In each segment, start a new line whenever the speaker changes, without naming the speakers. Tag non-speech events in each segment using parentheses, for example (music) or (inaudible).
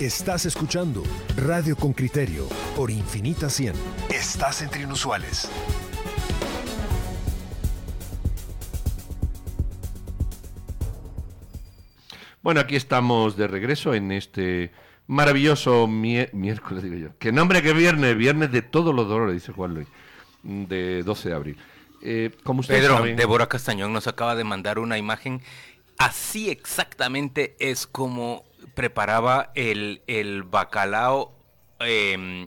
Estás escuchando Radio con Criterio por Infinita 100. Estás entre inusuales.
Bueno, aquí estamos de regreso en este maravilloso miércoles, digo yo. Que nombre que viernes, viernes de todos los dolores, dice Juan Luis, de 12 de abril.
Eh, como Pedro, Débora Castañón nos acaba de mandar una imagen. Así exactamente es como preparaba el, el bacalao. Em,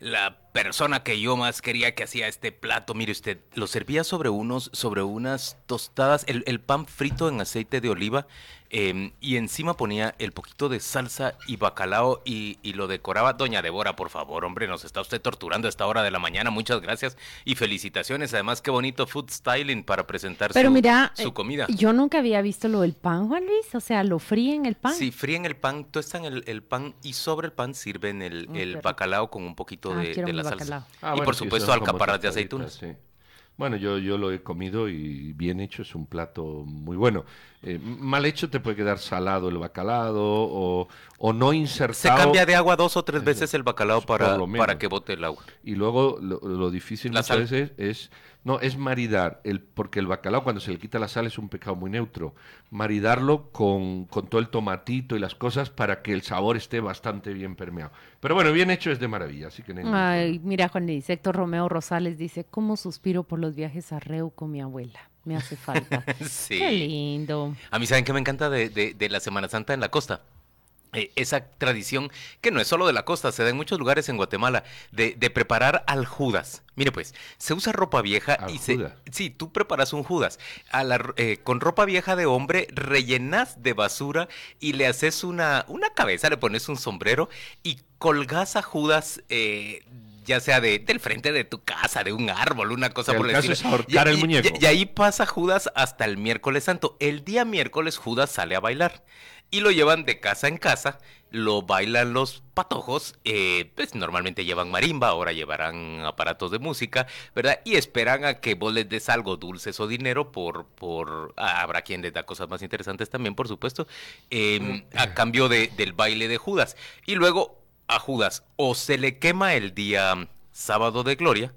la persona que yo más quería que hacía este plato, mire usted, lo servía sobre unos, sobre unas tostadas, el, el pan frito en aceite de oliva Em, y encima ponía el poquito de salsa y bacalao y, lo decoraba. Doña Débora, por favor, hombre, nos está usted torturando a esta hora de la mañana. Muchas gracias y felicitaciones. Además, qué bonito food styling para presentar
Pero
su,
mira,
su comida.
Yo nunca había visto lo del pan, Juan Luis. O sea, lo fríen el pan.
Sí, fríen el pan, tuestan el, el pan y sobre el pan sirven el, el bacalao con un poquito ah, de, la salsa. Ah, y por supuesto, alcaparras de aceitunas.
Bueno, yo, yo lo he comido y bien hecho es un plato muy bueno. Eh, mal hecho te puede quedar salado el bacalao o, o no insertado. Se
cambia de agua dos o tres veces el bacalao para, para que bote el agua.
Y luego lo, difícil muchas veces es no, es maridar, el, porque el bacalao cuando se le quita la sal es un pecado muy neutro. Maridarlo con, con todo el tomatito y las cosas para que el sabor esté bastante bien permeado. Pero bueno, bien hecho es de maravilla, así que...
Ay, mira, Juan Héctor Romeo Rosales dice, ¿cómo suspiro por los viajes a Reu con mi abuela? Me hace falta. (laughs) sí. Qué lindo.
A mí, ¿saben qué me encanta de, de, de la Semana Santa en la costa? Eh, esa tradición que no es solo de la costa, se da en muchos lugares en Guatemala, de, preparar al Judas. Mire pues, se usa ropa vieja y se... Sí, tú preparas un Judas. A la, eh, con ropa vieja de hombre rellenas de basura y le haces una, una cabeza, le pones un sombrero y colgas a Judas... Eh, ya sea de, del frente de tu casa, de un árbol, una cosa
por el estilo. y, el muñeco.
y ahí pasa Judas hasta el miércoles santo. El día miércoles Judas sale a bailar y lo llevan de casa en casa, lo bailan los patojos, eh, pues normalmente llevan marimba, ahora llevarán aparatos de música, ¿verdad? Y esperan a que vos les des algo dulces o dinero por, por, ah, habrá quien les da cosas más interesantes también, por supuesto, em, a cambio de, del baile de Judas. Y luego a Judas o se le quema el día sábado de gloria,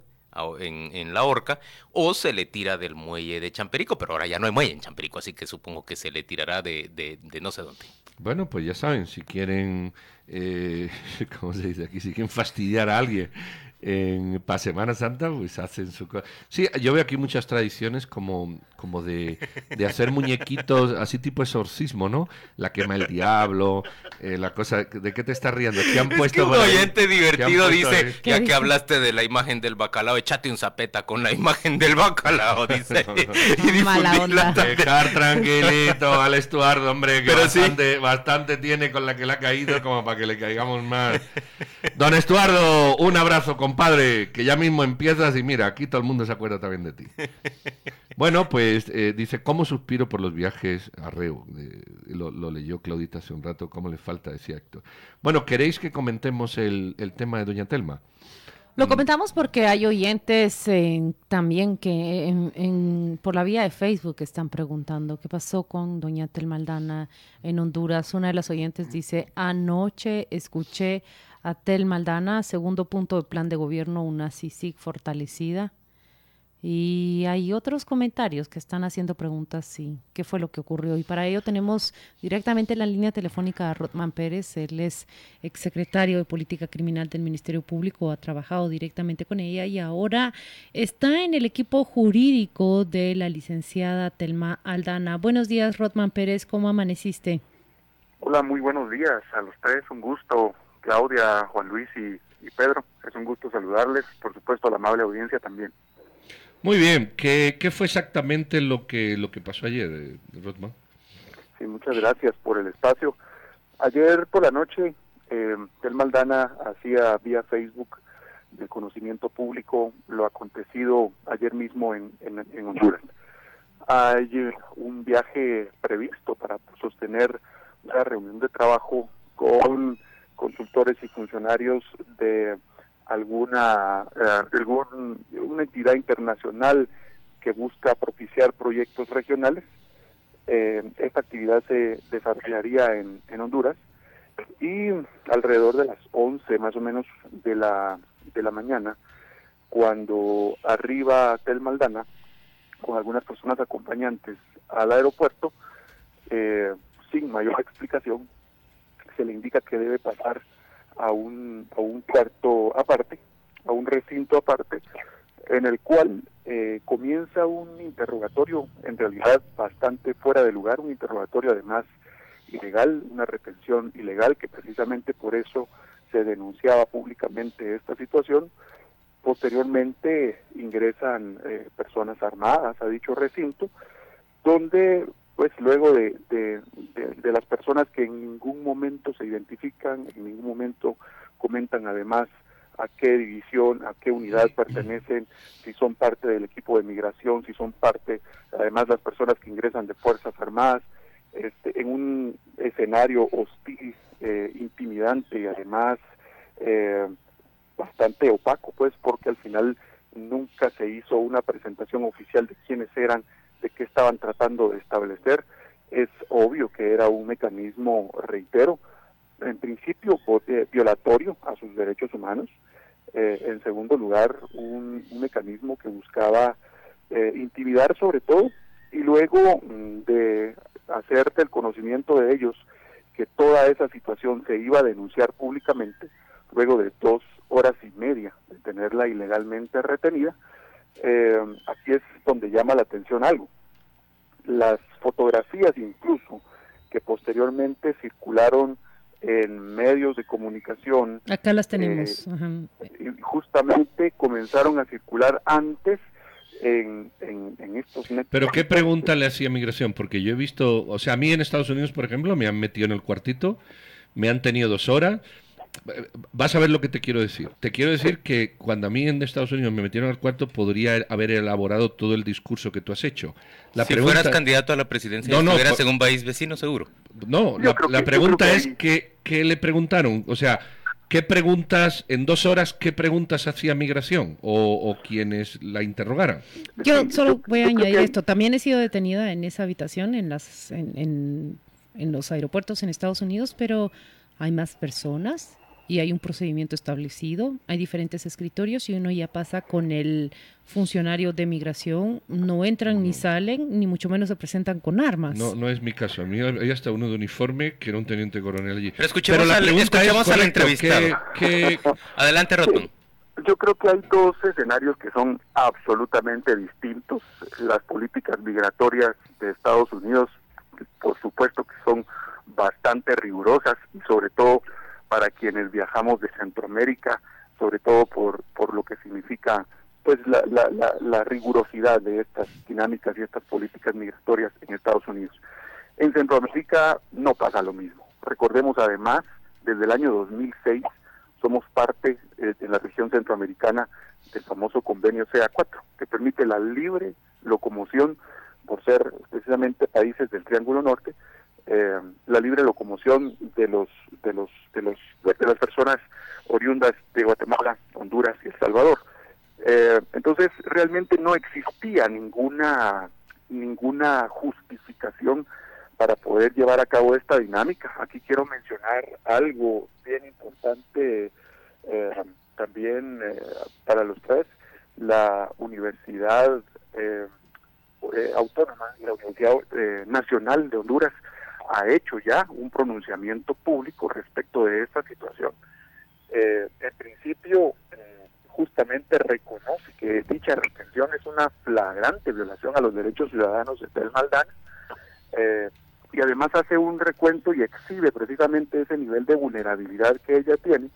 en, en, la horca o se le tira del muelle de Champerico, pero ahora ya no hay muelle en Champerico, así que supongo que se le tirará de, de, de no sé dónde.
Bueno, pues ya saben, si quieren, eh, (laughs) ¿cómo se dice aquí? Si quieren fastidiar a alguien en, para Semana Santa, pues hacen su cosa. Sí, yo veo aquí muchas tradiciones como, como de, de hacer muñequitos, así tipo exorcismo, ¿no? La quema el diablo, eh, la cosa, ¿de qué te estás riendo?
¿Qué han puesto? un oyente divertido dice, ya que hablaste de la imagen del bacalao, échate un zapeta con la imagen del bacalao, dice. (laughs)
y Mala onda.
Dejar tranquilito al Estuardo, hombre, que bastante, bastante tiene con la que le ha caído como para que le caigamos más. Don Estuardo, un abrazo con compadre, que ya mismo empiezas y mira, aquí todo el mundo se acuerda también de ti. (laughs) bueno, pues eh, dice, ¿cómo suspiro por los viajes a Reu? lo, leyó Claudita hace un rato, ¿cómo le falta? Decía Héctor. Bueno, ¿queréis que comentemos el, tema de Doña Telma?
Lo comentamos porque hay oyentes también que por la vía de Facebook están preguntando qué pasó con doña Telma Aldana en Honduras. Una de las oyentes dice, anoche escuché a Tel Maldana, segundo punto del plan de gobierno, una CICIG fortalecida. Y hay otros comentarios que están haciendo preguntas, sí, qué fue lo que ocurrió. Y para ello tenemos directamente la línea telefónica a Rotman Pérez, él es exsecretario de Política Criminal del Ministerio Público, ha trabajado directamente con ella y ahora está en el equipo jurídico de la licenciada Telma Aldana. Buenos días, Rotman Pérez, ¿cómo amaneciste?
Hola, muy buenos días a tres, un gusto Claudia, Juan Luis y, Pedro. Es un gusto saludarles, por supuesto a la amable audiencia también.
Muy bien, ¿qué, qué fue exactamente lo que, lo que pasó ayer, eh, Rodman?
Sí, muchas gracias por el espacio. Ayer por la noche, eh, Tel Maldana hacía vía Facebook de conocimiento público lo acontecido ayer mismo en, en, en Honduras. Hay un viaje previsto para sostener una reunión de trabajo con consultores y funcionarios de alguna eh, una entidad internacional que busca propiciar proyectos regionales. Eh, esta actividad se desarrollaría en, en Honduras Y alrededor de las 11 más o menos de la, de la mañana, cuando arriba Tel Maldana, con algunas personas acompañantes al aeropuerto, eh, sin mayor explicación, se le indica que debe pasar a un, a un cuarto aparte, a un recinto aparte, en el cual eh, comienza un interrogatorio, en realidad bastante fuera de lugar, un interrogatorio además ilegal, una retención ilegal, que precisamente por eso se denunciaba públicamente esta situación. Posteriormente ingresan eh, personas armadas a dicho recinto, donde pues luego de, de, las personas que en ningún momento se identifican, en ningún momento comentan además a qué división, a qué unidad pertenecen, si son parte del equipo de migración, si son parte, además las personas que ingresan de Fuerzas Armadas, este, en un escenario hostil, eh, intimidante y además eh, bastante opaco, pues porque al final nunca se hizo una presentación oficial de quiénes eran, de qué estaban tratando de establecer. Es obvio que era un mecanismo, reitero, en principio eh, violatorio a sus derechos humanos, eh, en segundo lugar un, mecanismo que buscaba eh, intimidar sobre todo y luego mm, de hacerte el conocimiento de ellos que toda esa situación se iba a denunciar públicamente luego de dos horas y media de tenerla ilegalmente retenida, aquí es donde llama la atención algo. Las fotografías incluso que posteriormente circularon en medios de comunicación.
Acá las tenemos.
Eh, justamente comenzaron a circular antes en, en, estos
Pero ¿qué pregunta le hacía migración? Porque yo he visto, o sea, a mí en Estados Unidos, por ejemplo, me han metido en el cuartito, me han tenido dos horas, Vas a ver lo que te quiero decir. Te quiero decir que cuando a mí en Estados Unidos me metieron al cuarto, podría haber elaborado todo el discurso que tú has hecho.
La si fueras candidato a la presidencia, no, no, estuvieras en un país vecino, seguro.
No, la, pregunta es que, ¿qué le preguntaron? O sea, ¿qué preguntas, en dos horas, qué preguntas hacía migración o, quienes la interrogaran?
Yo solo voy a añadir esto. También he sido detenida en esa habitación en, las, en, en los aeropuertos en Estados Unidos, pero hay más personas y hay un procedimiento establecido, hay diferentes escritorios y uno ya pasa con el funcionario de migración, no entran ni salen, ni mucho menos se presentan con armas.
No, no es mi caso. A mí hay hasta uno de uniforme que era un teniente coronel allí.
Pero escuchemos, la escuchemos a la entrevistada. Adelante, Rotón.
Yo creo que hay dos escenarios que son absolutamente distintos. Las políticas migratorias de Estados Unidos, por supuesto que son bastante rigurosas y sobre todo para quienes viajamos de Centroamérica, sobre todo por, por lo que significa pues la, la, la, rigurosidad de estas dinámicas y estas políticas migratorias en Estados Unidos. En Centroamérica no pasa lo mismo. Recordemos además, desde el año 2006 somos parte eh, de la región centroamericana del famoso convenio CA4, que permite la libre locomoción por ser precisamente países del Triángulo Norte eh, la libre locomoción de los de los de los de las personas oriundas de Guatemala, Honduras y El Salvador. Eh, entonces realmente no existía ninguna ninguna justificación para poder llevar a cabo esta dinámica. Aquí quiero mencionar algo bien importante eh, también para los tres, la Universidad Autónoma, la Universidad Nacional de Honduras, ha hecho ya un pronunciamiento público respecto de esta situación. Eh, en principio, eh, justamente reconoce que dicha retención es una flagrante violación a los derechos ciudadanos de Tel Maldana eh, y además hace un recuento y exhibe precisamente ese nivel de vulnerabilidad que ella tiene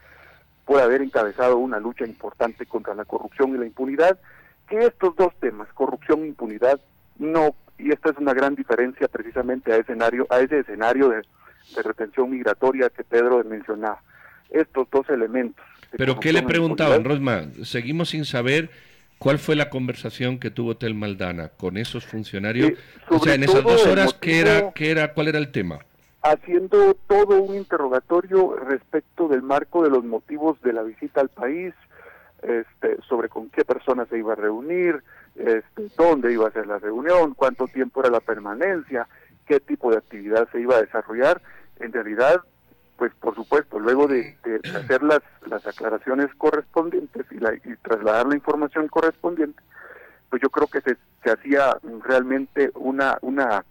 por haber encabezado una lucha importante contra la corrupción y la impunidad, que estos dos temas, corrupción e impunidad, no y esta es una gran diferencia precisamente a, escenario, a ese escenario de, retención migratoria que Pedro mencionaba. Estos dos elementos.
¿Pero qué le preguntaban, Rosma? Seguimos sin saber cuál fue la conversación que tuvo Tel Maldana con esos funcionarios. o sea, en esas dos horas, ¿qué era, qué era, ¿cuál era el tema?
Haciendo todo un interrogatorio respecto del marco de los motivos de la visita al país, este, sobre con qué personas se iba a reunir, este, dónde iba a ser la reunión, cuánto tiempo era la permanencia, qué tipo de actividad se iba a desarrollar. En realidad, pues por supuesto, luego de, hacer las, las aclaraciones correspondientes y, la, y trasladar la información correspondiente, pues yo creo que se, se hacía realmente una, una,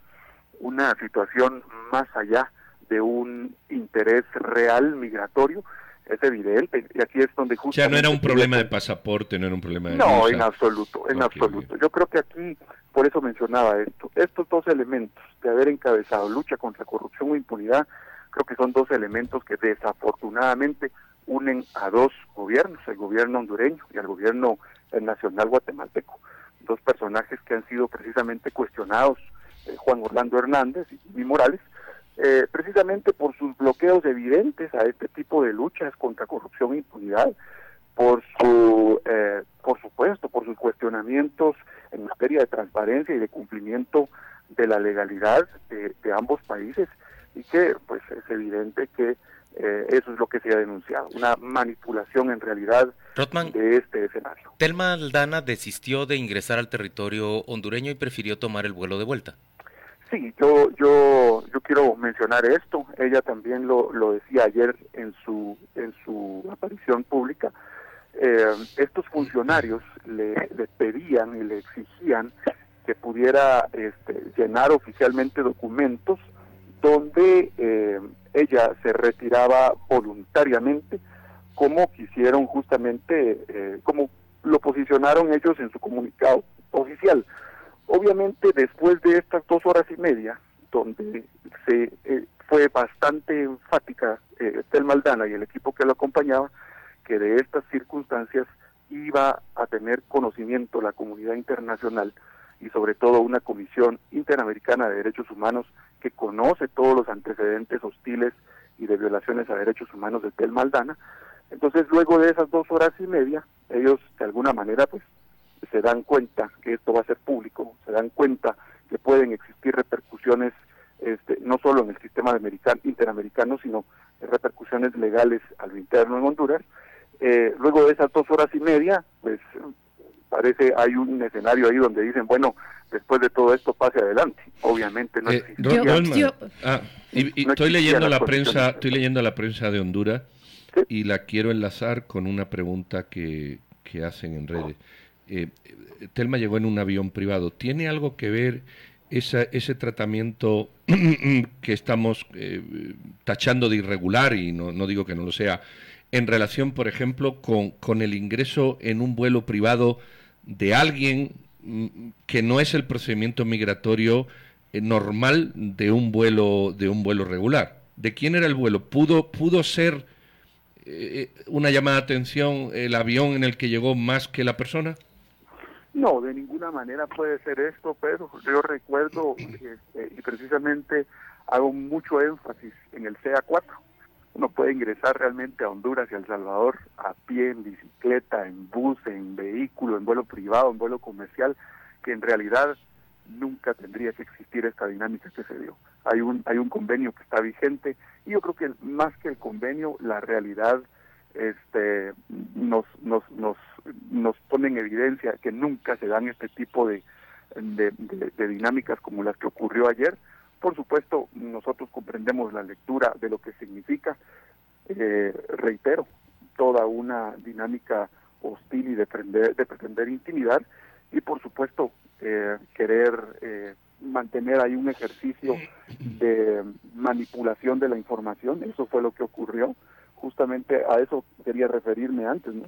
una situación más allá de un interés real migratorio, es evidente, y aquí es donde
justo... O sea, no era un problema de pasaporte, no era un problema de...
No, en absoluto, en absoluto. Yo creo que aquí, por eso mencionaba esto, estos dos elementos de haber encabezado lucha contra corrupción o impunidad, creo que son dos elementos que desafortunadamente unen a dos gobiernos, el gobierno hondureño y al gobierno nacional guatemalteco, dos personajes que han sido precisamente cuestionados, eh, Juan Orlando Hernández y Morales, eh, precisamente por sus bloqueos evidentes a este tipo de luchas contra corrupción e impunidad, por su, eh, por supuesto, por sus cuestionamientos en materia de transparencia y de cumplimiento de la legalidad de, ambos países y que pues es evidente que eh, eso es lo que se ha denunciado, una manipulación en realidad de este escenario.
Telma Aldana desistió de ingresar al territorio hondureño y prefirió tomar el vuelo de vuelta.
Sí, yo, yo, yo quiero mencionar esto. Ella también lo, lo decía ayer en su, en su aparición pública. Eh, estos funcionarios le, pedían y le exigían que pudiera este, llenar oficialmente documentos donde eh, ella se retiraba voluntariamente, como quisieron justamente, eh, como lo posicionaron ellos en su comunicado oficial. Obviamente después de estas dos horas y media, donde se eh, fue bastante enfática eh, Estel Maldana y el equipo que lo acompañaba, que de estas circunstancias iba a tener conocimiento la comunidad internacional y sobre todo una comisión interamericana de derechos humanos que conoce todos los antecedentes hostiles y de violaciones a derechos humanos de Tel Maldana. Entonces, luego de esas dos horas y media, ellos de alguna manera pues se dan cuenta que esto va a ser público, se dan cuenta que pueden existir repercusiones este, no solo en el sistema interamericano, sino repercusiones legales a lo interno en Honduras. Eh, luego de esas dos horas y media, pues parece hay un escenario ahí donde dicen, bueno, después de todo esto pase adelante. Obviamente no eh,
ah, estoy leyendo la prensa, estoy leyendo la prensa de Honduras y la quiero enlazar con una pregunta que, que hacen en redes eh, Telma llegó en un avión privado. ¿Tiene algo que ver ese tratamiento (clears throat) que estamos eh, tachando de irregular, y no, digo que no lo sea, en relación, por ejemplo, con, con el ingreso en un vuelo privado de alguien mm, que no es el procedimiento migratorio eh, normal de un vuelo de un vuelo regular. ¿De quién era el vuelo? ¿Pudo, pudo ser eh, una llamada de atención el avión en el que llegó más que la persona?
No, de ninguna manera puede ser esto, pero yo recuerdo este, y precisamente hago mucho énfasis en el CA4. Uno puede ingresar realmente a Honduras y a El Salvador a pie, en bicicleta, en bus, en vehículo, en vuelo privado, en vuelo comercial, que en realidad nunca tendría que existir esta dinámica que se dio. Hay un hay un convenio que está vigente y yo creo que más que el convenio, la realidad este nos nos nos nos pone en evidencia que nunca se dan este tipo de, de, dinámicas como las que ocurrió ayer. Por supuesto, nosotros comprendemos la lectura de lo que significa, eh, reitero, toda una dinámica hostil y de, pretender, de pretender intimidar y por supuesto eh, querer eh, mantener ahí un ejercicio de manipulación de la información, eso fue lo que ocurrió justamente a eso quería referirme antes, ¿no?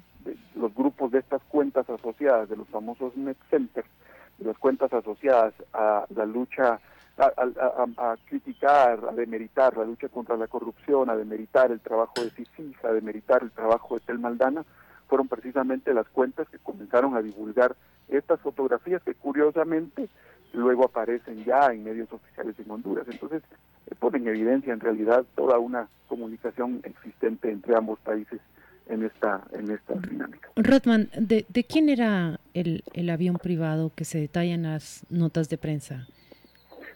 los grupos de estas cuentas asociadas, de los famosos net centers, de las cuentas asociadas a la lucha, a, criticar, a demeritar la lucha contra la corrupción, a demeritar el trabajo de CICISA, a demeritar el trabajo de Tel Maldana, fueron precisamente las cuentas que comenzaron a divulgar estas fotografías que curiosamente luego aparecen ya en medios oficiales en Honduras. Entonces, eh, pone en evidencia en realidad toda una comunicación existente entre ambos países en esta en esta dinámica.
Rotman, ¿de, ¿de, quién era el, el, avión privado que se detalla en las notas de prensa?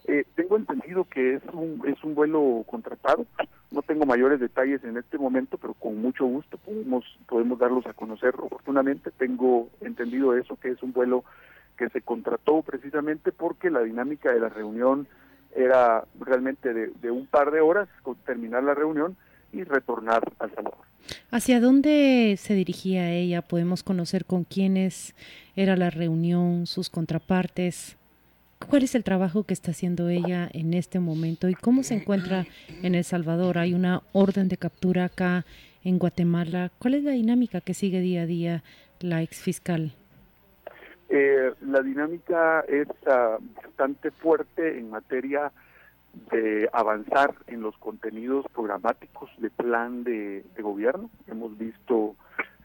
Eh, tengo entendido que es un, es un vuelo contratado. No tengo mayores detalles en este momento, pero con mucho gusto podemos podemos darlos a conocer oportunamente. Tengo entendido eso, que es un vuelo que se contrató precisamente porque la dinámica de la reunión era realmente de, un par de horas, con terminar la reunión, y retornar al Salvador.
¿Hacia dónde se dirigía ella? Podemos conocer con quiénes era la reunión, sus contrapartes. ¿Cuál es el trabajo que está haciendo ella en este momento y cómo se encuentra en El Salvador? ¿Hay una orden de captura acá en Guatemala? ¿Cuál es la dinámica que sigue día a día la ex fiscal?
Eh, la dinámica es ah, bastante fuerte en materia de avanzar en los contenidos programáticos de plan de, gobierno. Hemos visto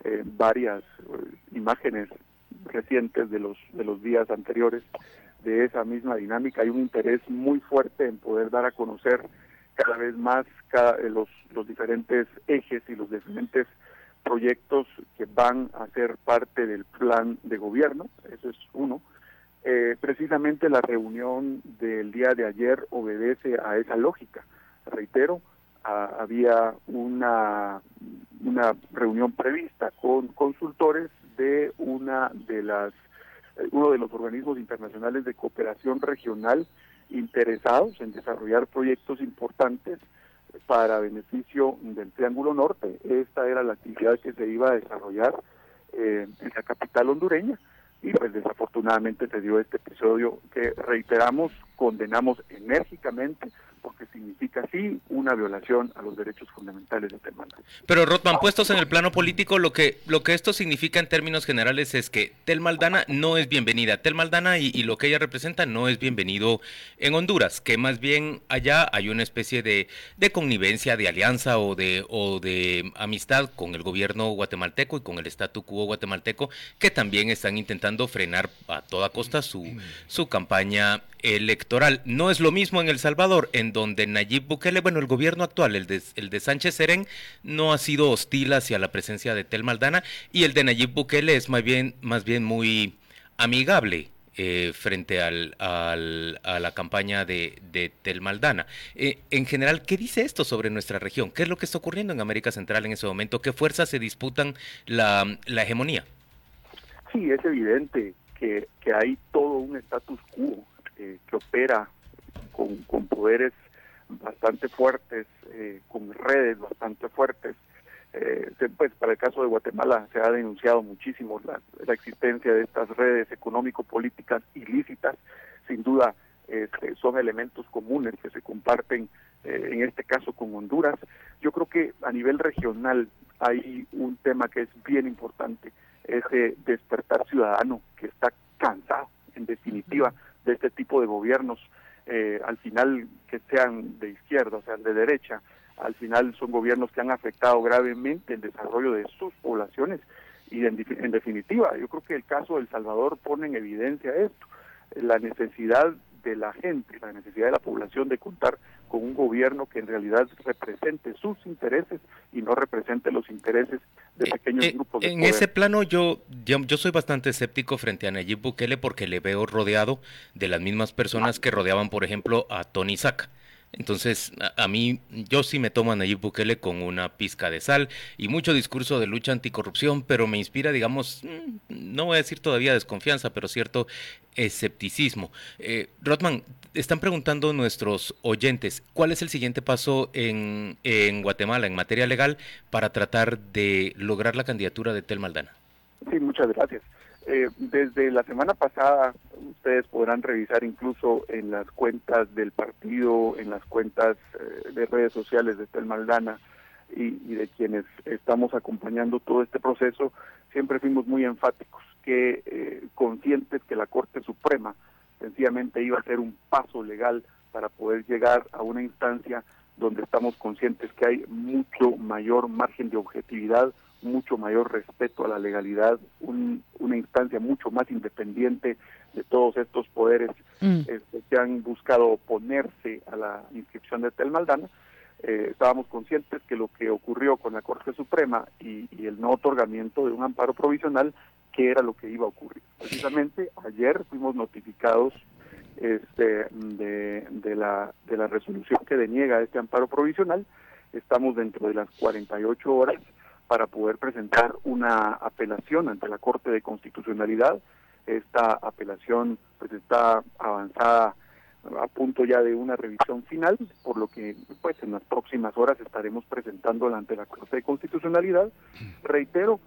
eh, varias eh, imágenes recientes de los de los días anteriores de esa misma dinámica. Hay un interés muy fuerte en poder dar a conocer cada vez más cada, eh, los, los diferentes ejes y los diferentes proyectos que van a ser parte del plan de gobierno. Eso es uno. Eh, precisamente la reunión del día de ayer obedece a esa lógica. Reitero, había una, una reunión prevista con consultores de una de las uno de los organismos internacionales de cooperación regional interesados en desarrollar proyectos importantes para beneficio del Triángulo Norte. Esta era la actividad que se iba a desarrollar eh, en la capital hondureña y pues desafortunadamente se dio este episodio que reiteramos, condenamos enérgicamente porque significa sí una violación a los derechos fundamentales de Telmaldana.
Pero Rotman, puestos en el plano político, lo que lo que esto significa en términos generales es que Tel Maldana no es bienvenida. Tel Maldana y, y, lo que ella representa no es bienvenido en Honduras, que más bien allá hay una especie de, de connivencia, de alianza o de o de amistad con el gobierno guatemalteco y con el statu quo guatemalteco, que también están intentando frenar a toda costa su, su campaña electoral. No es lo mismo en El Salvador, en donde Nayib Bukele, bueno, el gobierno actual, el de, el de Sánchez Serén, no ha sido hostil hacia la presencia de Tel Maldana y el de Nayib Bukele es más bien, más bien muy amigable. Eh, frente al, al, a la campaña de, de Tel Maldana. Eh, en general, ¿qué dice esto sobre nuestra región? ¿Qué es lo que está ocurriendo en América Central en ese momento? ¿Qué fuerzas se disputan la, la hegemonía?
Sí, es evidente que, que hay todo un status quo eh, que opera con, con, poderes bastante fuertes, eh, con redes bastante fuertes. Eh, pues para el caso de Guatemala se ha denunciado muchísimo la, la existencia de estas redes económico-políticas ilícitas. Sin duda este, son elementos comunes que se comparten en este caso con Honduras. Yo creo que a nivel regional hay un tema que es bien importante, ese despertar ciudadano que está cansado, en definitiva, de este tipo de gobiernos, eh, al final que sean de izquierda, o sea, de derecha, al final son gobiernos que han afectado gravemente el desarrollo de sus poblaciones. Y en, en definitiva, yo creo que el caso de El Salvador pone en evidencia esto, la necesidad de la gente, la necesidad de la población de contar con un gobierno que en realidad represente sus intereses y no represente los intereses de eh, pequeños
eh,
grupos.
De en ese plano yo, yo, yo soy bastante escéptico frente a Nayib Bukele porque le veo rodeado de las mismas personas que rodeaban, por ejemplo, a Tony Sack. Entonces, a, mí, yo sí me tomo a Nayib Bukele con una pizca de sal y mucho discurso de lucha anticorrupción, pero me inspira, digamos, mm, no voy a decir todavía desconfianza, pero cierto escepticismo. Eh, Rotman, están preguntando nuestros oyentes, ¿cuál es el siguiente paso en, en Guatemala en materia legal para tratar de lograr la candidatura de Tel Maldana?
Sí, muchas gracias. Eh, desde la semana pasada, ustedes podrán revisar incluso en las cuentas del partido, en las cuentas eh, de redes sociales de Tel Maldana y, de quienes estamos acompañando todo este proceso, siempre fuimos muy enfáticos, que eh, conscientes que la Corte Suprema sencillamente iba a ser un paso legal para poder llegar a una instancia donde estamos conscientes que hay mucho mayor margen de objetividad, mucho mayor respeto a la legalidad, una instancia mucho más independiente de todos estos poderes mm. este, que han buscado oponerse a la inscripción de Tel Maldana. Eh, estábamos conscientes que lo que ocurrió con la Corte Suprema y, el no otorgamiento de un amparo provisional, que era lo que iba a ocurrir. Precisamente ayer fuimos notificados este, de, de, la, de la resolución que deniega este amparo provisional. Estamos dentro de las 48 horas para poder presentar una apelación ante la Corte de Constitucionalidad. Esta apelación pues está avanzada a punto ya de una revisión final, por lo que pues en las próximas horas estaremos presentándola ante la Corte de Constitucionalidad. Reitero,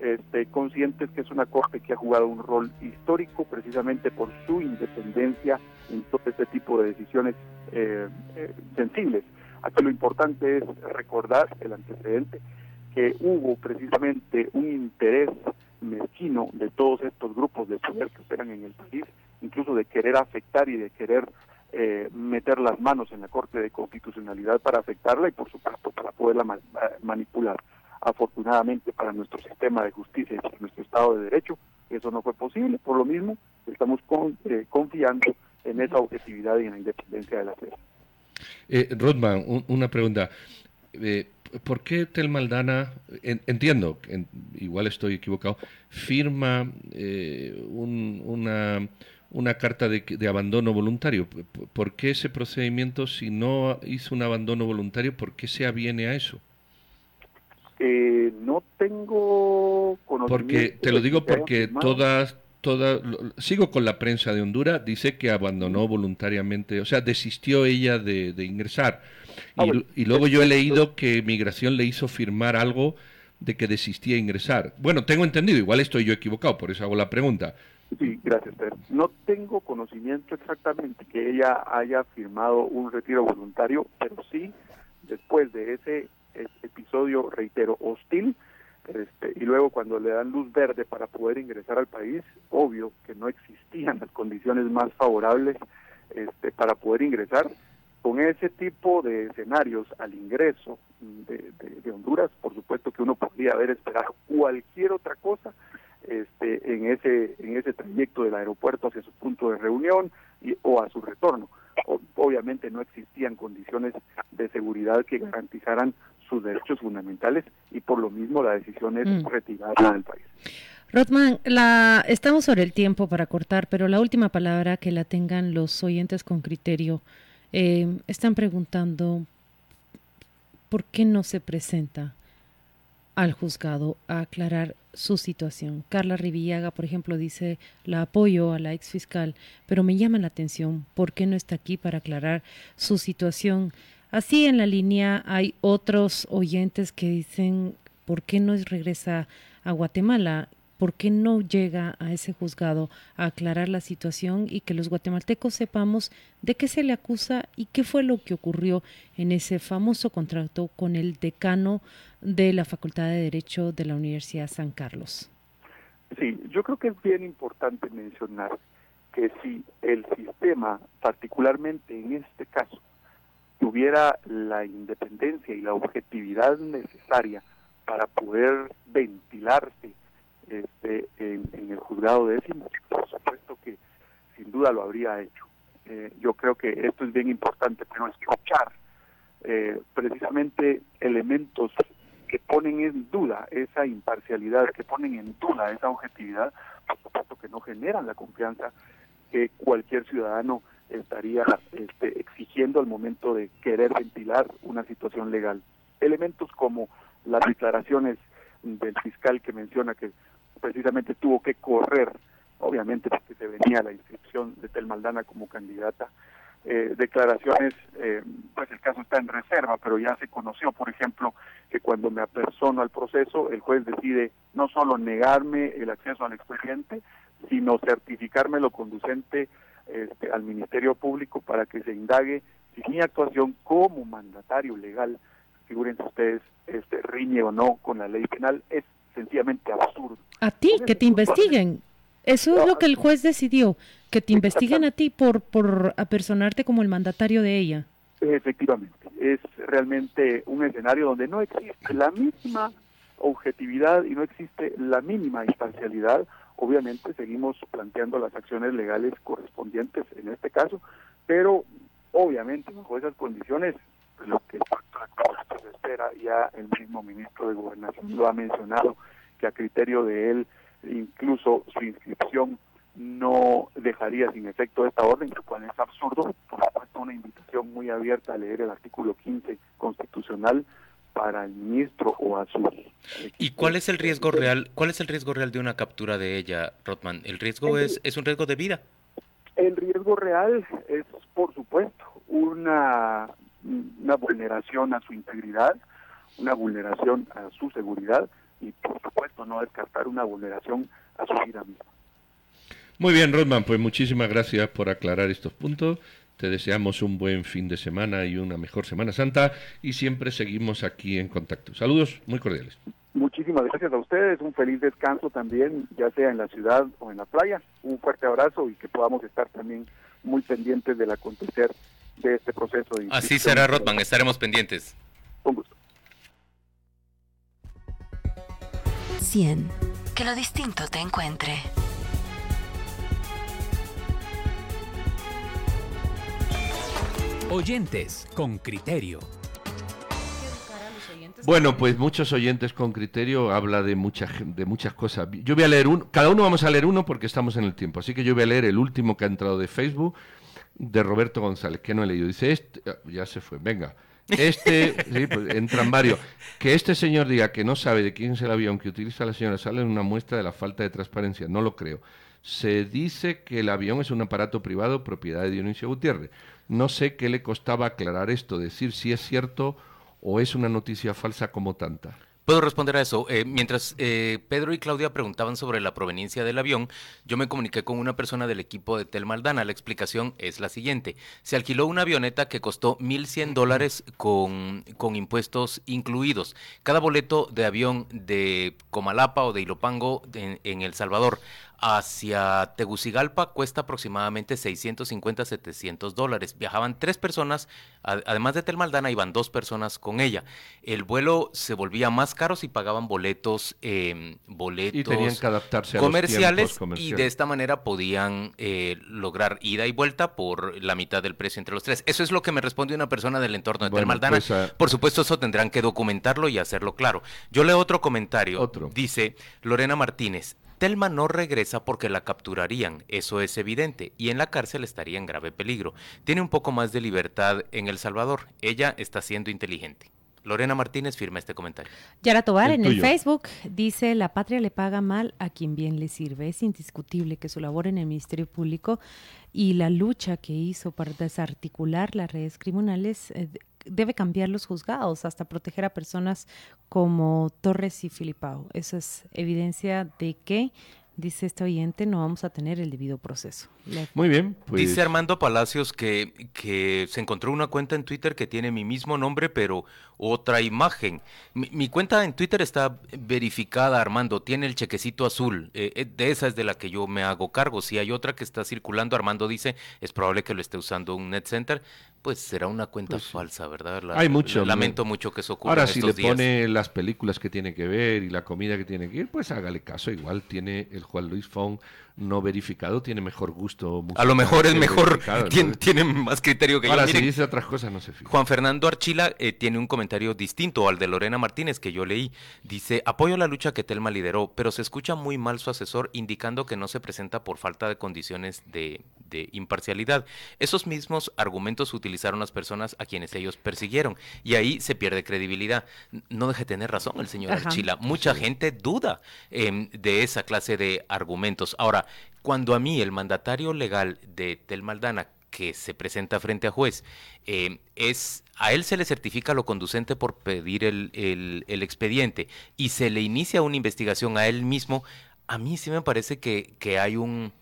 este, conscientes que es una corte que ha jugado un rol histórico precisamente por su independencia en todo este tipo de decisiones eh, eh, sensibles. Aquí lo importante es recordar el antecedente que hubo precisamente un interés mezquino de todos estos grupos de poder que operan en el país, incluso de querer afectar y de querer eh, meter las manos en la Corte de Constitucionalidad para afectarla y por supuesto para poderla manipular. Afortunadamente para nuestro sistema de justicia y nuestro Estado de Derecho, eso no fue posible. Por lo mismo, estamos eh, confiando en esa objetividad y en la independencia de la fe.
Eh, Rodman, una pregunta. Eh, ¿Por qué Telmaldana, entiendo, igual estoy equivocado, firma eh, una, una carta de, de, abandono voluntario? ¿Por qué ese procedimiento, si no hizo un abandono voluntario, por qué se aviene a eso?
Eh, no tengo
conocimiento. Porque, te lo digo porque todas, todas, sigo con la prensa de Honduras, dice que abandonó voluntariamente, o sea, desistió ella de, ingresar. Ah, y, luego yo he leído que Migración le hizo firmar algo de que desistía de ingresar. Bueno, tengo entendido, igual estoy yo equivocado, por eso hago la pregunta.
Sí, gracias, No tengo conocimiento exactamente que ella haya firmado un retiro voluntario, pero sí, después de ese episodio, reitero, hostil, este, y luego cuando le dan luz verde para poder ingresar al país, obvio que no existían las condiciones más favorables este, para poder ingresar. Con ese tipo de escenarios al ingreso de, Honduras, por supuesto que uno podría haber esperado cualquier otra cosa este, en ese en ese trayecto del aeropuerto hacia su punto de reunión y, o a su retorno. obviamente no existían condiciones de seguridad que garantizaran sus derechos fundamentales y por lo mismo la decisión es mm. retirada del país.
Rotman, la, estamos sobre el tiempo para cortar, pero la última palabra que la tengan los oyentes con criterio. Eh, están preguntando por qué no se presenta al juzgado a aclarar su situación. Carla Rivillaga, por ejemplo, dice, la apoyo a la ex fiscal, pero me llama la atención por qué no está aquí para aclarar su situación. Así en la línea hay otros oyentes que dicen, ¿por qué no regresa a Guatemala? ¿Por qué no llega a ese juzgado a aclarar la situación y que los guatemaltecos sepamos de qué se le acusa y qué fue lo que ocurrió en ese famoso contrato con el decano de la Facultad de Derecho de la Universidad San Carlos?
Sí, yo creo que es bien importante mencionar que si el sistema, particularmente en este caso, tuviera la independencia y la objetividad necesaria para poder ventilarse este, en, el juzgado décimo, por supuesto que sin duda lo habría hecho. Eh, yo creo que esto es bien importante, pero escuchar eh, precisamente elementos que ponen en duda esa imparcialidad, que ponen en duda esa objetividad, por supuesto que no generan la confianza que cualquier ciudadano estaría este, exigiendo al momento de querer ventilar una situación legal. Elementos como las declaraciones del fiscal que menciona que precisamente tuvo que correr, obviamente porque se venía la inscripción de Tel Maldana como candidata, eh, declaraciones, eh, pues el caso está en reserva, pero ya se conoció, por ejemplo, que cuando me apersono al proceso, el juez decide no solo negarme el acceso al expediente, sino certificarme lo conducente este, al Ministerio Público para que se indague si mi actuación como mandatario legal, figúrense ustedes, este, riñe o no con la ley penal, es sencillamente absurdo.
A ti, que te investiguen. Eso es lo que el juez decidió, que te investiguen a ti por, por apersonarte como el mandatario de ella.
Efectivamente, es realmente un escenario donde no existe la misma objetividad y no existe la mínima imparcialidad Obviamente seguimos planteando las acciones legales correspondientes en este caso, pero obviamente bajo esas condiciones lo que se espera ya el mismo ministro de Gobernación lo ha mencionado que a criterio de él incluso su inscripción no dejaría sin efecto esta orden, lo cual es absurdo. Por supuesto, una invitación muy abierta a leer el artículo 15 constitucional para el ministro o a su
¿Y cuál es el riesgo real? ¿Cuál es el riesgo real de una captura de ella, Rotman? ¿El riesgo es, es un riesgo de vida?
El riesgo real es, por supuesto, una, una vulneración a su integridad, una vulneración a su seguridad y, por supuesto, no descartar una vulneración a su vida misma.
Muy bien, Rodman, pues muchísimas gracias por aclarar estos puntos. Te deseamos un buen fin de semana y una mejor Semana Santa y siempre seguimos aquí en contacto. Saludos muy cordiales.
Muchísimas gracias a ustedes, un feliz descanso también, ya sea en la ciudad o en la playa. Un fuerte abrazo y que podamos estar también muy pendientes del acontecer de este proceso.
Así será, Rodman, estaremos pendientes.
Con gusto.
100. Que lo distinto te encuentre.
Oyentes con criterio.
Bueno, pues muchos oyentes con criterio habla de muchas de muchas cosas. Yo voy a leer uno, cada uno vamos a leer uno porque estamos en el tiempo. Así que yo voy a leer el último que ha entrado de Facebook de Roberto González, que no he leído. Dice, este, ah, ya se fue, venga. Este, (laughs) sí, pues entran varios. Que este señor diga que no sabe de quién es el avión que utiliza la señora sale en una muestra de la falta de transparencia. No lo creo. Se dice que el avión es un aparato privado propiedad de Dionisio Gutiérrez. No sé qué le costaba aclarar esto, decir si es cierto o es una noticia falsa como tanta.
Puedo responder a eso. Eh, mientras eh, Pedro y Claudia preguntaban sobre la proveniencia del avión, yo me comuniqué con una persona del equipo de Tel Maldana. La explicación es la siguiente. Se alquiló una avioneta que costó 1.100 dólares con, con impuestos incluidos. Cada boleto de avión de Comalapa o de Ilopango en El Salvador hacia Tegucigalpa cuesta aproximadamente 650, 700 dólares. Viajaban tres personas, además de Telmaldana, iban dos personas con ella. El vuelo se volvía más caro si pagaban boletos, eh, boletos
y tenían que adaptarse
comerciales, y de esta manera podían eh, lograr ida y vuelta por la mitad del precio entre los tres. Eso es lo que me responde una persona del entorno de Telmaldana. Pues, ah, por supuesto, eso tendrán que documentarlo y hacerlo claro. Yo leo otro comentario.
Otro.
Dice Lorena Martínez, Telma no regresa porque la capturarían, eso es evidente, y en la cárcel estaría en grave peligro. Tiene un poco más de libertad en El Salvador. Ella está siendo inteligente. Lorena Martínez firma este comentario.
Yara Tobar en el Facebook dice, la patria le paga mal a quien bien le sirve. Es indiscutible que su labor en el Ministerio Público y la lucha que hizo para desarticular las redes criminales eh, debe cambiar los juzgados hasta proteger a personas como Torres y Filipao. Eso es evidencia de que dice este oyente, no vamos a tener el debido proceso.
Muy bien.
Pues... Dice Armando Palacios que, que se encontró una cuenta en Twitter que tiene mi mismo nombre, pero otra imagen. Mi, cuenta en Twitter está verificada, Armando, tiene el chequecito azul. Eh, eh, de esa es de la que yo me hago cargo. Si hay otra que está circulando, Armando dice, es probable que lo esté usando un net center pues será una cuenta pues falsa, ¿verdad?
Hay mucho.
Lamento mucho que eso ocurra.
Ahora, si le pone las películas que tiene que ver y la comida que tiene que ir, pues hágale caso. Igual tiene el Juan Luis Fong no verificado tiene mejor gusto.
A lo mejor es mejor, (laughs) tiene, más criterio que
yo. Ahora, si dice otras cosas, no se fija.
Juan Fernando Archila eh, tiene un comentario distinto al de Lorena Martínez que yo leí. Dice, apoyo la lucha que Telma lideró, pero se escucha muy mal su asesor indicando que no se presenta por falta de condiciones de, imparcialidad. Esos mismos argumentos utilizaron las personas a quienes ellos persiguieron y ahí se pierde credibilidad. No deje de tener razón el señor Archila. Mucha gente duda em, de esa clase de argumentos. Ahora, cuando a mí el mandatario legal de Tel Maldana que se presenta frente a juez, eh, es a él se le certifica lo conducente por pedir el, el, expediente y se le inicia una investigación a él mismo, a mí sí me parece que, que hay un,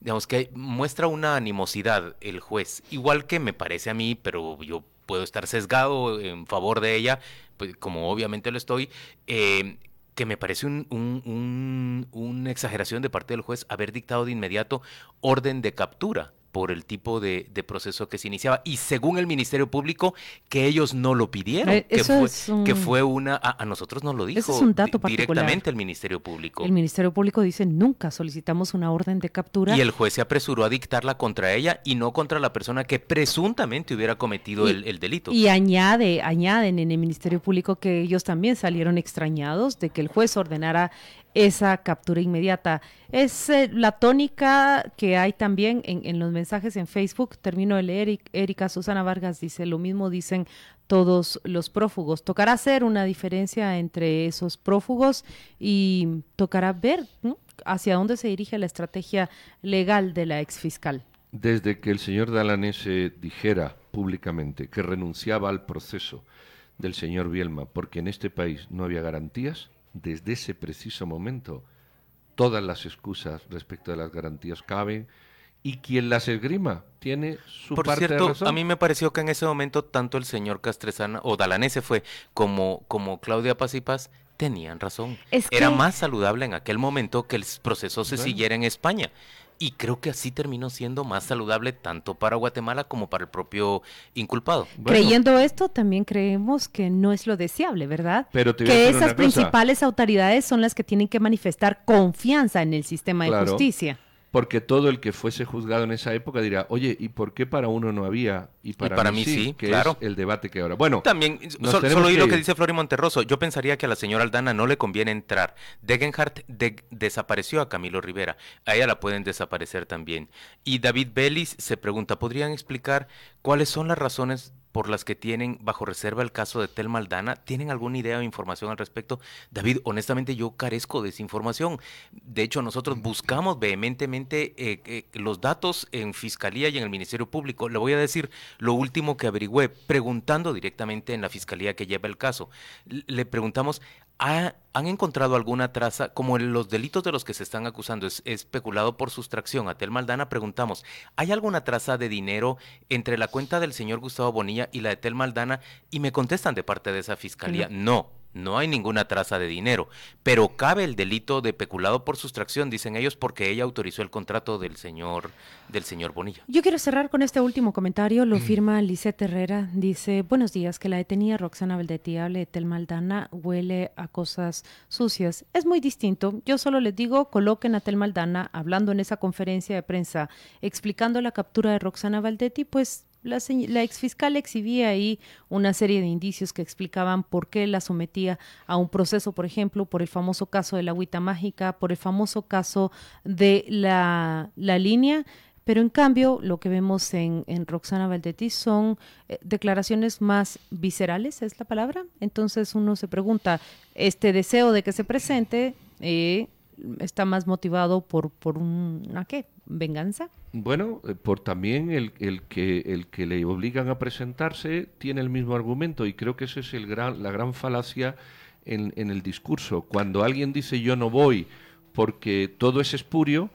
digamos que muestra una animosidad el juez, igual que me parece a mí, pero yo puedo estar sesgado en favor de ella, pues como obviamente lo estoy, eh, que me parece un, una exageración de parte del juez haber dictado de inmediato orden de captura por el tipo de, proceso que se iniciaba. Y según el Ministerio Público, que ellos no lo pidieron, eh, que, fue, que fue una... A, nosotros nos lo dijo
un dato
directamente el Ministerio Público.
El Ministerio Público dice, nunca solicitamos una orden de captura.
Y el juez se apresuró a dictarla contra ella y no contra la persona que presuntamente hubiera cometido el, delito.
Y añade, añaden en el Ministerio Público que ellos también salieron extrañados de que el juez ordenara esa captura inmediata. Es eh, la tónica que hay también en, los mensajes en Facebook. Termino de leer. Erika Susana Vargas dice, lo mismo dicen todos los prófugos. Tocará hacer una diferencia entre esos prófugos y tocará ver hacia dónde se dirige la estrategia legal de la exfiscal.
Desde que el señor Dalanese dijera públicamente que renunciaba al proceso del señor Bielma porque en este país no había garantías, desde ese preciso momento todas las excusas respecto de las garantías caben y quien las esgrima tiene su
Por
parte
cierto,
de razón.
a mí me pareció que en ese momento tanto el señor Castresana o Dalanese fue como, como Claudia Paz y Paz tenían razón.
Es
Era más saludable en aquel momento que el proceso se
Bueno.
siguiera en España. Y creo que así terminó siendo más saludable tanto para Guatemala como para el propio inculpado.
Bueno,
Creyendo esto, también creemos que no es lo deseable, ¿verdad?
Pero te
que esas
cosa.
principales autoridades son las que tienen que manifestar confianza en el sistema de
Claro.
justicia.
Porque todo el que fuese juzgado en esa época dirá, oye, ¿y por qué para uno no había y para,
para
mí,
mí
sí? que
claro.
es el debate que ahora. Bueno,
También, sol- solo oí lo que dice Flori Monterroso. Yo pensaría que a la señora Aldana no le conviene entrar. Degenhardt de- desapareció a Camilo Rivera. A ella la pueden desaparecer también. Y David Bellis se pregunta, ¿podrían explicar cuáles son las razones por las que tienen bajo reserva el caso de Tel Maldana? ¿Tienen alguna idea o información al respecto? David, honestamente yo carezco de esa información. De hecho, nosotros buscamos vehementemente eh, eh, los datos en Fiscalía y en el Ministerio Público. Le voy a decir lo último que averigüé, preguntando directamente en la Fiscalía que lleva el caso. Le preguntamos, ¿ha- ¿han encontrado alguna traza, como en los delitos de los que se están acusando, es especulado por sustracción a Tel Maldana? Preguntamos, ¿hay alguna traza de dinero entre la cuenta del señor Gustavo Bonilla y la de Tel Maldana? Y me contestan de parte de esa Fiscalía, no. No hay ninguna traza de dinero, pero cabe el delito de peculado por sustracción, dicen ellos, porque ella autorizó el contrato del señor, del señor Bonilla.
Yo quiero cerrar con este último comentario. Lo firma Lisette Herrera. Dice, buenos días, que la detenida Roxana Valdetti hable de Tel Maldana huele a cosas sucias. Es muy distinto. Yo solo les digo, coloquen a Tel Maldana hablando en esa conferencia de prensa, explicando la captura de Roxana Valdetti, pues la, la exfiscal exhibía ahí una serie de indicios que explicaban por qué la sometía a un proceso, por ejemplo, por el famoso caso de la agüita mágica, por el famoso caso de la, la línea. Pero en cambio, lo que vemos en, en Roxana Valdetti son eh, declaraciones más viscerales, es la palabra. Entonces uno se pregunta, ¿este deseo de que se presente eh, está más motivado por, por una qué? ¿Venganza?
Bueno, eh, por también el, el que el que le obligan a presentarse tiene el mismo argumento y creo que esa es el gran, la gran falacia en, en el discurso. Cuando alguien dice yo no voy porque todo es espurio,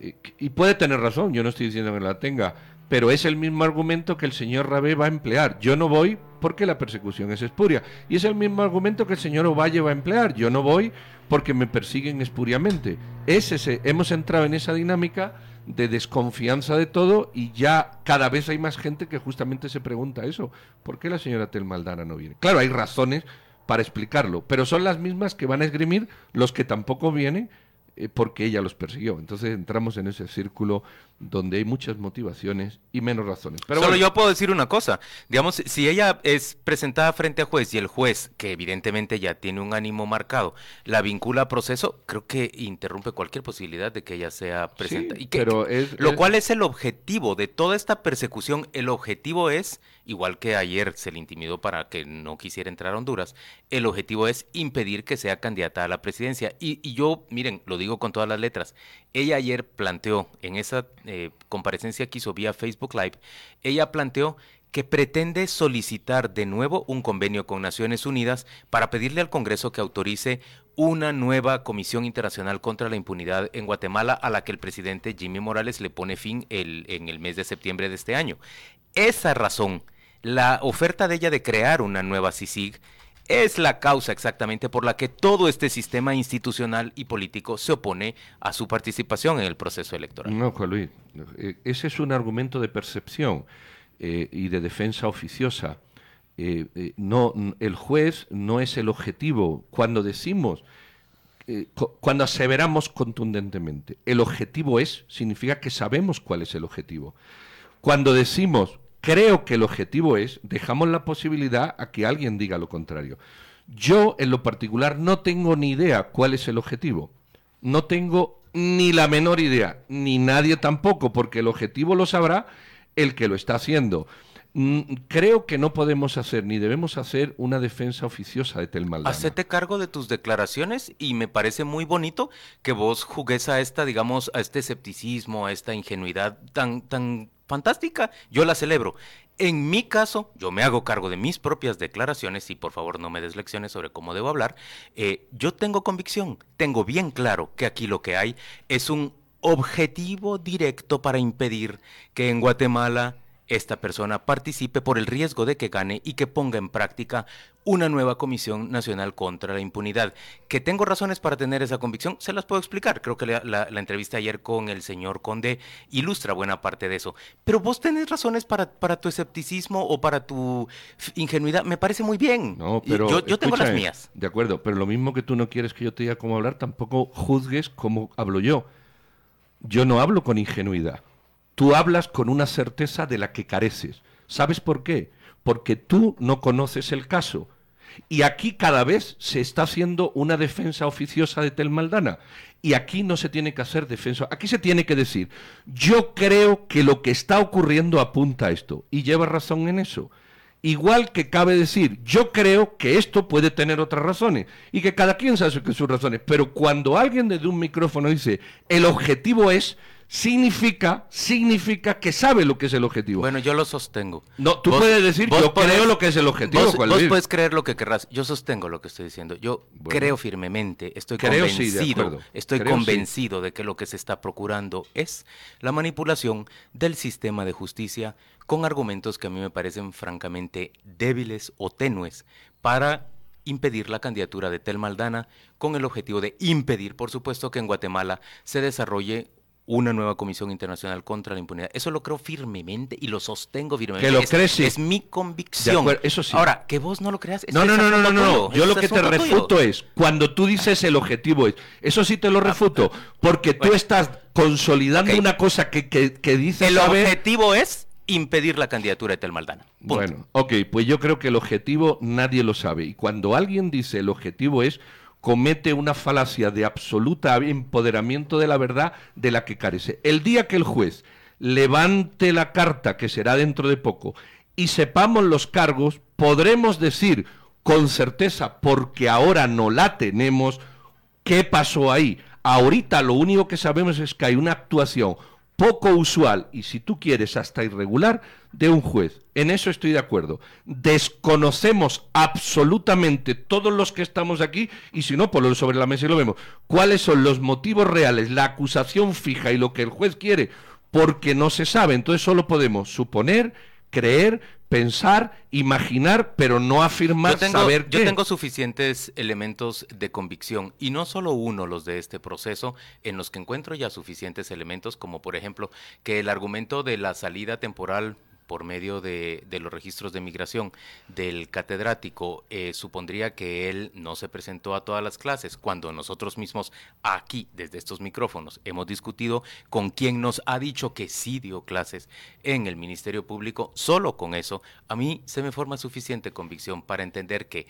eh, y puede tener razón, yo no estoy diciendo que la tenga, pero es el mismo argumento que el señor Rabé va a emplear. Yo no voy porque la persecución es espuria. Y es el mismo argumento que el señor Ovalle va a emplear. Yo no voy porque me persiguen espuriamente. Es ese, hemos entrado en esa dinámica de desconfianza de todo y ya cada vez hay más gente que justamente se pregunta eso. ¿Por qué la señora Telmaldana no viene? Claro, hay razones para explicarlo, pero son las mismas que van a esgrimir los que tampoco vienen eh, porque ella los persiguió. Entonces entramos en ese círculo donde hay muchas motivaciones y menos razones. Pero
Solo
bueno,
yo puedo decir una cosa. Digamos, si ella es presentada frente a juez y el juez, que evidentemente ya tiene un ánimo marcado, la vincula a proceso, creo que interrumpe cualquier posibilidad de que ella sea presentada.
Sí,
y que-
pero es-
lo
es-
cual es el objetivo de toda esta persecución. El objetivo es, igual que ayer se le intimidó para que no quisiera entrar a Honduras, el objetivo es impedir que sea candidata a la presidencia. Y, y yo, miren, lo digo con todas las letras, ella ayer planteó en esa eh, comparecencia que hizo vía Facebook Live, ella planteó que pretende solicitar de nuevo un convenio con Naciones Unidas para pedirle al Congreso que autorice una nueva Comisión Internacional contra la Impunidad en Guatemala a la que el presidente Jimmy Morales le pone fin en el mes de septiembre de este año. Esa razón, la oferta de ella de crear una nueva CICIG, es la causa exactamente por la que todo este sistema institucional y político se opone a su participación en el proceso electoral.
No, Juan Luis, eh, ese es un argumento de percepción eh, y de defensa oficiosa. Eh, no, el juez no es el objetivo. Cuando decimos, cu- cuando aseveramos contundentemente, el objetivo es, significa que sabemos cuál es el objetivo. Cuando decimos, creo que el objetivo es, dejamos la posibilidad a que alguien diga lo contrario. Yo, en lo particular, no tengo ni idea cuál es el objetivo. No tengo ni la menor idea, ni nadie tampoco, porque el objetivo lo sabrá el que lo está haciendo. Mm, creo que no podemos hacer ni debemos hacer una defensa oficiosa de Telmaldana.
Hacete cargo de tus declaraciones y me parece muy bonito que vos jugues a esta, digamos, a este escepticismo, a esta ingenuidad tan, tan fantástica. Yo la celebro. En mi caso, yo me hago cargo de mis propias declaraciones y por favor no me des lecciones sobre cómo debo hablar. Eh, yo tengo convicción, tengo bien claro que aquí lo que hay es un objetivo directo para impedir que en Guatemala esta persona participe por el riesgo de que gane y que ponga en práctica una nueva Comisión Nacional contra la Impunidad. Que tengo razones para tener esa convicción, se las puedo explicar. Creo que la, entrevista ayer con el señor Conde ilustra buena parte de eso. Pero vos tenés razones para, para tu escepticismo o para tu ingenuidad. Me parece muy bien.
No, pero
yo, tengo las mías.
De acuerdo, pero lo mismo que tú no quieres que yo te diga cómo hablar, tampoco juzgues cómo hablo yo. Yo no hablo con ingenuidad. Tú hablas con una certeza de la que careces. ¿Sabes por qué? Porque tú no conoces el caso. Y aquí cada vez se está haciendo una defensa oficiosa de Telmaldana. Y aquí no se tiene que hacer defensa. Aquí se tiene que decir, yo creo que lo que está ocurriendo apunta a esto. Y lleva razón en eso. Igual que cabe decir, yo creo que esto puede tener otras razones. Y que cada quien sabe sus razones. Pero cuando alguien desde un micrófono dice, el objetivo es significa, significa que sabe lo que es el objetivo.
Bueno, yo lo sostengo.
No, tú puedes decir, yo creo lo que es el objetivo.
Vos, puedes creer lo que querrás. Yo sostengo lo que estoy diciendo. Yo creo firmemente, estoy convencido, estoy convencido de que lo que se está procurando es la manipulación del sistema de justicia con argumentos que a mí me parecen francamente débiles o tenues para impedir la candidatura de Tel Maldana con el objetivo de impedir, por supuesto, que en Guatemala se desarrolle una nueva Comisión Internacional contra la Impunidad. Eso lo creo firmemente y lo sostengo firmemente.
Que lo crees,
Es mi convicción.
eso sí.
Ahora, que vos no lo creas.
No, no, no, no, no, no. Yo lo que te refuto es, cuando tú dices el objetivo es, eso sí te lo ah, refuto, porque tú estás consolidando una cosa que, que, que dices...
El objetivo es impedir la candidatura de Tel Maldana.
Bueno, ok, pues yo creo que el objetivo nadie lo sabe. Y cuando alguien dice el objetivo es, comete una falacia de absoluta empoderamiento de la verdad de la que carece. El día que el juez levante la carta, que será dentro de poco, y sepamos los cargos, podremos decir con certeza, porque ahora no la tenemos, qué pasó ahí. Ahorita lo único que sabemos es que hay una actuación poco usual y si tú quieres hasta irregular de un juez. En eso estoy de acuerdo. Desconocemos absolutamente todos los que estamos aquí y si no, ponlo sobre la mesa y lo vemos. ¿Cuáles son los motivos reales, la acusación fija y lo que el juez quiere? Porque no se sabe. Entonces solo podemos suponer, creer, pensar, imaginar, pero no afirmar,
yo tengo,
saber
Yo tengo suficientes elementos de convicción, y no solo uno los de este proceso, en los que encuentro ya suficientes elementos, como por ejemplo que el argumento de la salida temporal por medio de, los registros de migración del catedrático eh, supondría que él no se presentó a todas las clases, cuando nosotros mismos aquí, desde estos micrófonos, hemos discutido con quien nos ha dicho que sí dio clases en el Ministerio Público, solo con eso, a mí se me forma suficiente convicción para entender que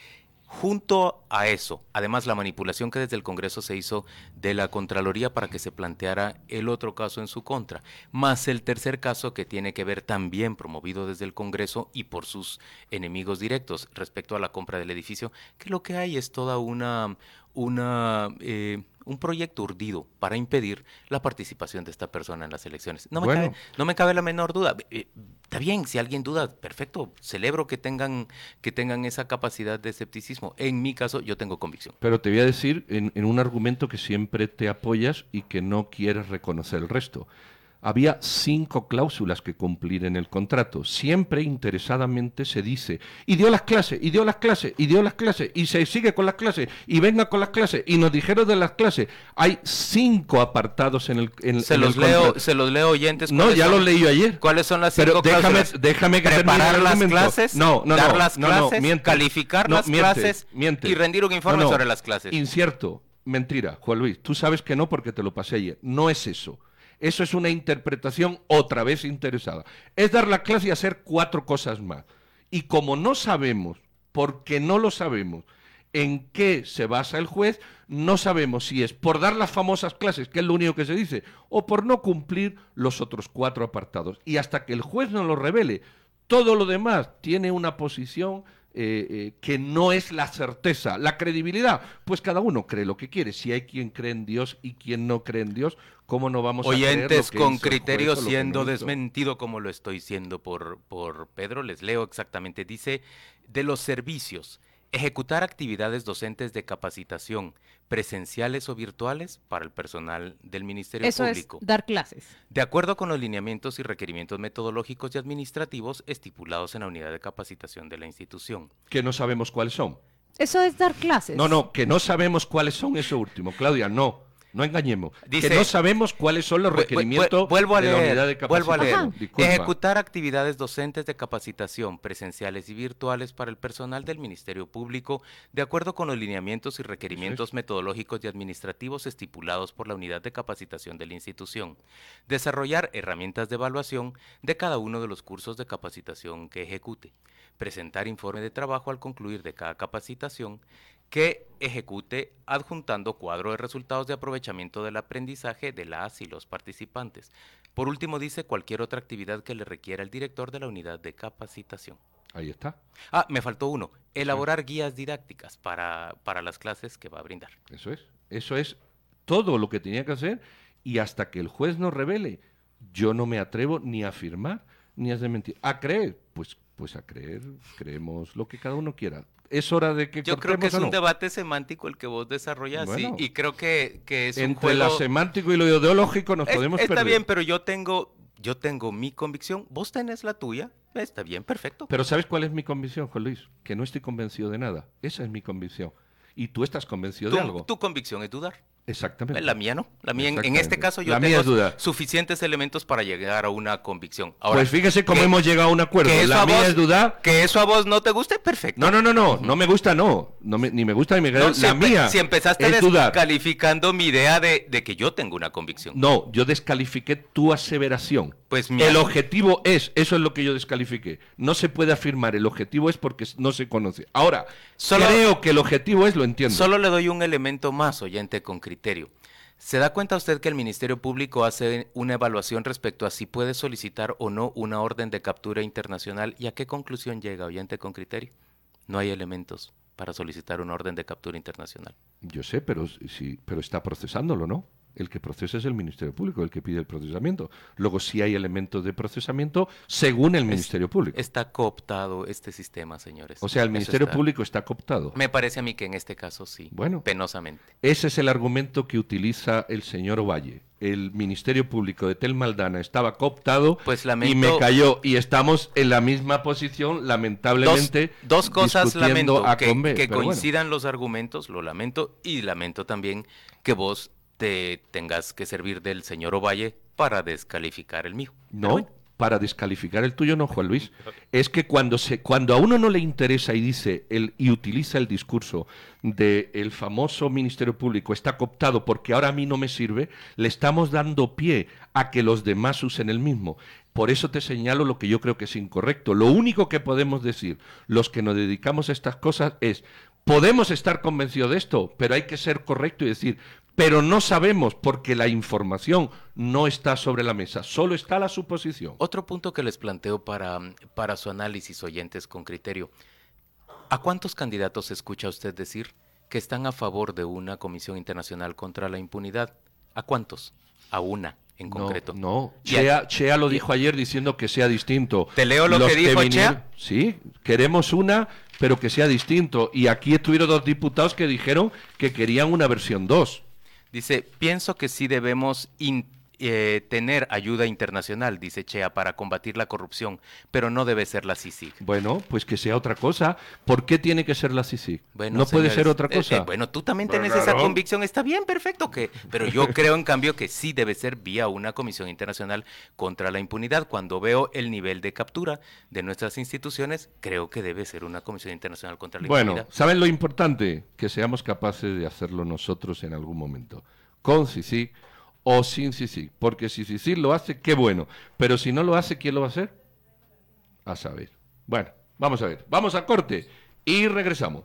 Junto a eso, además la manipulación que desde el Congreso se hizo de la Contraloría para que se planteara el otro caso en su contra, más el tercer caso que tiene que ver también promovido desde el Congreso y por sus enemigos directos respecto a la compra del edificio, que lo que hay es toda una, una eh, un proyecto urdido para impedir la participación de esta persona en las elecciones. No me, cabe, no me cabe la menor duda. Eh, está bien, si alguien duda, perfecto, celebro que tengan, que tengan esa capacidad de escepticismo. En mi caso, yo tengo convicción.
Pero te voy a decir en un argumento que siempre te apoyas y que no quieres reconocer el resto había cinco cláusulas que cumplir en el contrato. Siempre interesadamente se dice, y dio las clases, y dio las clases, y dio las clases, y se sigue con las clases, y venga con las clases, y nos dijeron de las clases. Hay cinco apartados en el en,
se los leo, Se los leo oyentes.
No, ya los leí ayer.
¿Cuáles son las cinco
Pero déjame, déjame que
Preparar las clases, no, no, dar las clases, calificar las clases y rendir un informe sobre las clases.
Incierto, mentira, Juan Luis. Tú sabes que no porque te lo pasé ayer. No es eso. Eso es una interpretación otra vez interesada. Es dar la clase y hacer cuatro cosas más. Y como no sabemos, porque no lo sabemos, en qué se basa el juez, no sabemos si es por dar las famosas clases, que es lo único que se dice, o por no cumplir los otros cuatro apartados. Y hasta que el juez no lo revele, Todo lo demás tiene una posición eh, eh, que no es la certeza. La credibilidad, pues cada uno cree lo que quiere. Si hay quien cree en Dios y quien no cree en Dios, ¿cómo no vamos
a creer
lo que
con criterio siendo desmentido como lo estoy siendo por, por Pedro? Les leo exactamente. Dice, de los servicios, ejecutar actividades docentes de capacitación, presenciales o virtuales para el personal del Ministerio
Eso
Público.
Es dar clases.
De acuerdo con los lineamientos y requerimientos metodológicos y administrativos estipulados en la unidad de capacitación de la institución.
Que no sabemos cuáles son.
Eso es dar clases.
No, no, que no sabemos cuáles son eso último. Claudia, no. No engañemos. que no sabemos cuáles son los requerimientos
vuelvo a
de
leer,
la unidad de
Vuelvo a leer. Ejecutar actividades docentes de capacitación presenciales y virtuales para el personal del Ministerio Público de acuerdo con los lineamientos y requerimientos metodológicos y administrativos estipulados por la unidad de capacitación de la institución. Desarrollar herramientas de evaluación de cada uno de los cursos de capacitación que ejecute. Presentar informe de trabajo al concluir de cada capacitación que ejecute adjuntando cuadro de resultados de aprovechamiento del aprendizaje de las y los participantes. Por último, dice cualquier otra actividad que le requiera el director de la unidad de capacitación.
Ahí está.
Ah, me faltó uno. Elaborar guías didácticas para, para las clases que va a brindar.
Eso es. Eso es todo lo que tenía que hacer y hasta que el juez nos revele, yo no me atrevo ni a afirmar ni a desmentir. A creer, pues, pues a creer, creemos lo que cada uno quiera es hora de que
Yo creo que es un debate semántico el que vos desarrollas y, creo que, que es
entre lo semántico y lo ideológico nos podemos
Está bien, pero yo tengo yo tengo mi convicción, vos tenés la tuya, está bien, perfecto.
Pero ¿sabes cuál es mi convicción, Juan Luis? Que no estoy convencido de nada. Esa es mi convicción. Y tú estás convencido de algo.
Tu convicción es dudar.
Exactamente.
La mía no. La mía, en, este caso yo tengo suficientes elementos para llegar a una convicción. Ahora,
pues fíjese cómo hemos llegado a un acuerdo. La mía es dudar.
Que eso a vos no te guste, perfecto.
No, no, no, no. No me gusta, no. no ni me gusta ni me gusta. la mía.
Si empezaste descalificando mi idea de, de, que yo tengo una convicción.
No, yo descalifiqué tu aseveración. Pues El objetivo es, eso es lo que yo descalifiqué. No se puede afirmar, el objetivo es porque no se conoce. Ahora, creo que el objetivo es, lo entiendo.
Solo le doy un elemento más, oyente, con criterio. ¿Se da cuenta usted que el Ministerio Público hace una evaluación respecto a si puede solicitar o no una orden de captura internacional y a qué conclusión llega, oyente con criterio? No hay elementos para solicitar una orden de captura internacional.
Yo sé, pero, sí, pero está procesándolo, ¿no? El que procesa es el Ministerio Público, el que pide el procesamiento. Luego sí hay elementos de procesamiento según el Ministerio Público.
Está cooptado este sistema, señores.
O sea, el Ministerio Público está cooptado.
Me parece a mí que en este caso sí. Bueno. Penosamente.
Ese es el argumento que utiliza el señor Ovalle. El Ministerio Público de Tel Maldana estaba cooptado
pues
y me cayó. Y estamos en la misma posición, lamentablemente.
Dos, cosas lamento. que, coincidan los argumentos, lo lamento. Y lamento también que vos te tengas que servir del señor Ovalle para descalificar el mío.
No, para descalificar el tuyo no, Juan Luis. Es que cuando se, cuando a uno no le interesa y dice el, y utiliza el discurso de el famoso Ministerio Público está cooptado porque ahora a mí no me sirve, le estamos dando pie a que los demás usen el mismo. Por eso te señalo lo que yo creo que es incorrecto. Lo único que podemos decir los que nos dedicamos a estas cosas es podemos estar convencidos de esto, pero hay que ser correcto y decir, pero no sabemos porque la información no está sobre la mesa, solo está la suposición.
Otro punto que les planteo para, para su análisis, oyentes con criterio. ¿A cuántos candidatos escucha usted decir que están a favor de una comisión internacional contra la impunidad? ¿A cuántos? A una en concreto.
No, Chea, lo dijo ayer diciendo que sea distinto.
¿Te leo lo que dijo Chea?
Sí, queremos una, pero que sea distinto. Y aquí estuvieron dos diputados que dijeron que querían una versión 2.
Dice, pienso que sí debemos eh, tener ayuda internacional, dice Chea, para combatir la corrupción, pero no debe ser la CICIG.
Bueno, pues que sea otra cosa. ¿Por qué tiene que ser la CICIG? no puede ser otra eh, cosa. Eh,
bueno, tú también tienes esa convicción, está bien, perfecto, que, pero yo creo en cambio que sí debe ser vía una comisión internacional contra la impunidad. Cuando veo el nivel de captura de nuestras instituciones, creo que debe ser una comisión internacional contra la impunidad.
Bueno, ¿saben lo importante? Que seamos capaces de hacerlo nosotros en algún momento. Con CICIG o sin sí, Porque si sí lo hace, qué bueno. Pero si no lo hace, ¿quién lo va a hacer? A saber. Bueno, vamos a ver. Vamos a corte y regresamos.